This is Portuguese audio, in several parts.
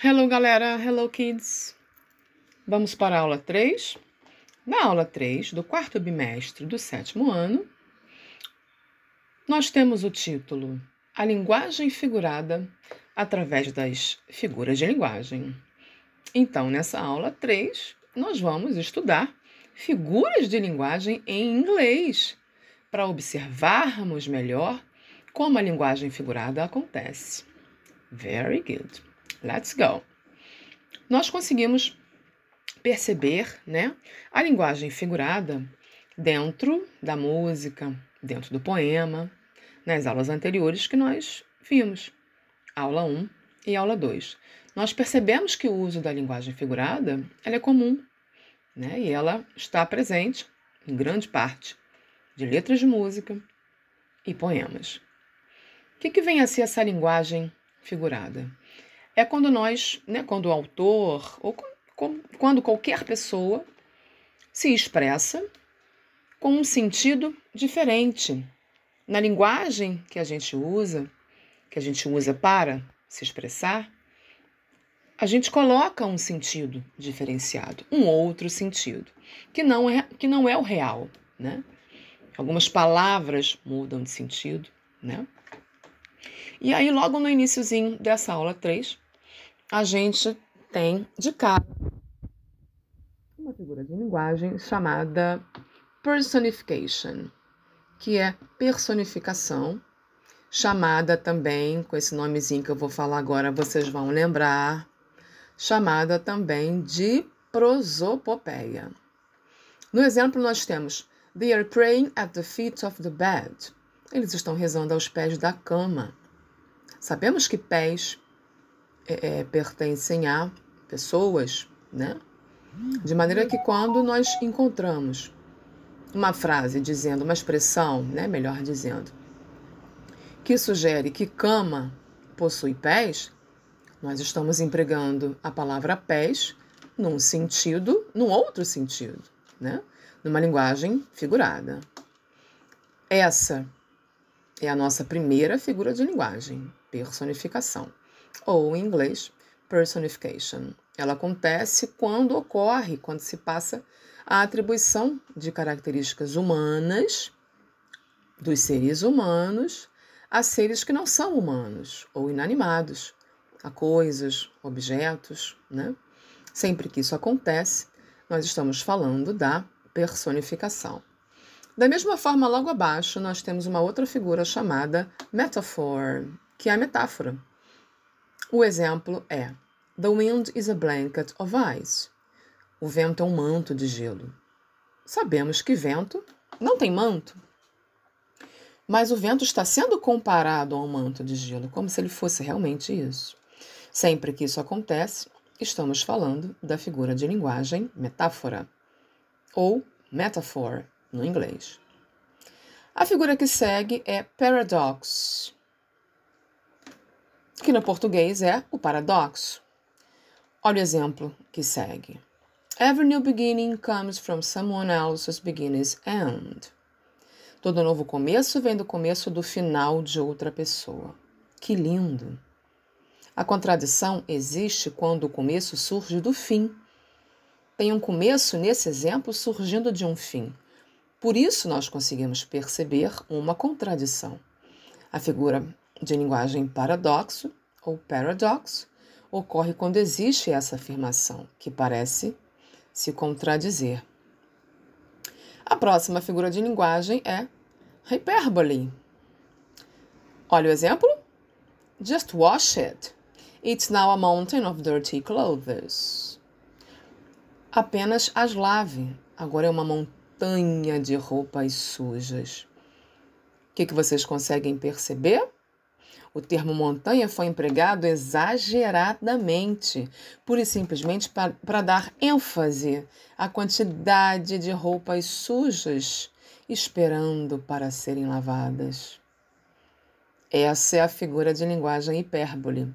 Hello, galera. Hello, kids. Vamos para a aula 3. Na aula 3 do quarto bimestre do sétimo ano, nós temos o título A Linguagem Figurada através das Figuras de Linguagem. Então, nessa aula 3, nós vamos estudar figuras de linguagem em inglês para observarmos melhor como a linguagem figurada acontece. Very good. Let's go. Nós conseguimos perceber, né, a linguagem figurada dentro da música, dentro do poema, nas aulas anteriores que nós vimos, aula 1 e aula 2. Nós percebemos que o uso da linguagem figurada ela é comum, né, e ela está presente em grande parte de letras de música e poemas. O que, que vem a ser essa linguagem figurada? É quando nós, né, quando o autor ou quando qualquer pessoa se expressa com um sentido diferente na linguagem que a gente usa, que a gente usa para se expressar, a gente coloca um sentido diferenciado, um outro sentido, que não é, que não é o real, né? Algumas palavras mudam de sentido, né? E aí, logo no iníciozinho dessa aula 3, a gente tem de cara uma figura de linguagem chamada personification, que é personificação, chamada também, com esse nomezinho que eu vou falar agora, vocês vão lembrar, chamada também de prosopopeia. No exemplo, nós temos They are praying at the feet of the bed. Eles estão rezando aos pés da cama. Sabemos que pés é, é, pertencem a pessoas, né? De maneira que quando nós encontramos uma frase dizendo, uma expressão, né, melhor dizendo, que sugere que cama possui pés, nós estamos empregando a palavra pés num sentido, num outro sentido, né? Numa linguagem figurada. Essa é a nossa primeira figura de linguagem, personificação ou em inglês, personification. Ela acontece quando ocorre, quando se passa a atribuição de características humanas dos seres humanos a seres que não são humanos ou inanimados, a coisas, objetos, né? Sempre que isso acontece, nós estamos falando da personificação. Da mesma forma, logo abaixo, nós temos uma outra figura chamada metaphor, que é a metáfora. O exemplo é: The wind is a blanket of ice. O vento é um manto de gelo. Sabemos que vento não tem manto. Mas o vento está sendo comparado a um manto de gelo, como se ele fosse realmente isso. Sempre que isso acontece, estamos falando da figura de linguagem metáfora, ou metaphor no inglês. A figura que segue é paradox que no português é o paradoxo. Olha o exemplo que segue. Every new beginning comes from someone else's beginning's end. Todo novo começo vem do começo do final de outra pessoa. Que lindo! A contradição existe quando o começo surge do fim. Tem um começo, nesse exemplo, surgindo de um fim. Por isso, nós conseguimos perceber uma contradição. A figura de linguagem paradoxo ou paradox ocorre quando existe essa afirmação, que parece se contradizer. A próxima figura de linguagem é hyperbole. Olha o exemplo. Just wash it. It's now a mountain of dirty clothes. Apenas as lave. Agora é uma montanha de roupas sujas. O que, que vocês conseguem perceber? O termo montanha foi empregado exageradamente, pura e simplesmente para dar ênfase à quantidade de roupas sujas esperando para serem lavadas. Essa é a figura de linguagem hipérbole.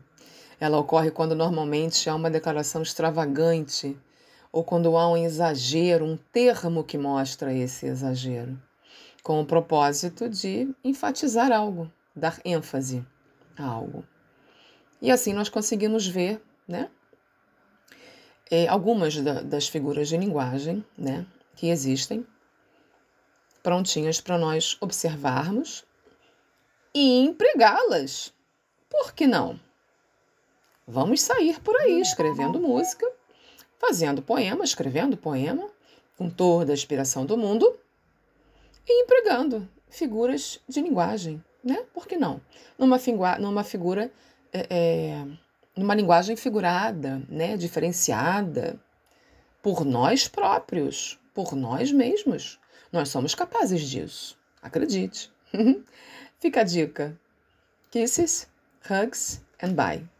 Ela ocorre quando normalmente há uma declaração extravagante ou quando há um exagero, um termo que mostra esse exagero, com o propósito de enfatizar algo, dar ênfase algo. E assim nós conseguimos ver né? É, algumas da, das figuras de linguagem, né, que existem, prontinhas para nós observarmos e empregá-las. Por que não? Vamos sair por aí escrevendo música, fazendo poema, escrevendo poema, com toda a inspiração do mundo e empregando figuras de linguagem, né? Por que não? Numa, figura, numa figura, é, é, numa linguagem figurada, né? Diferenciada por nós próprios, por nós mesmos. Nós somos capazes disso, acredite. Fica a dica. Kisses, hugs and bye.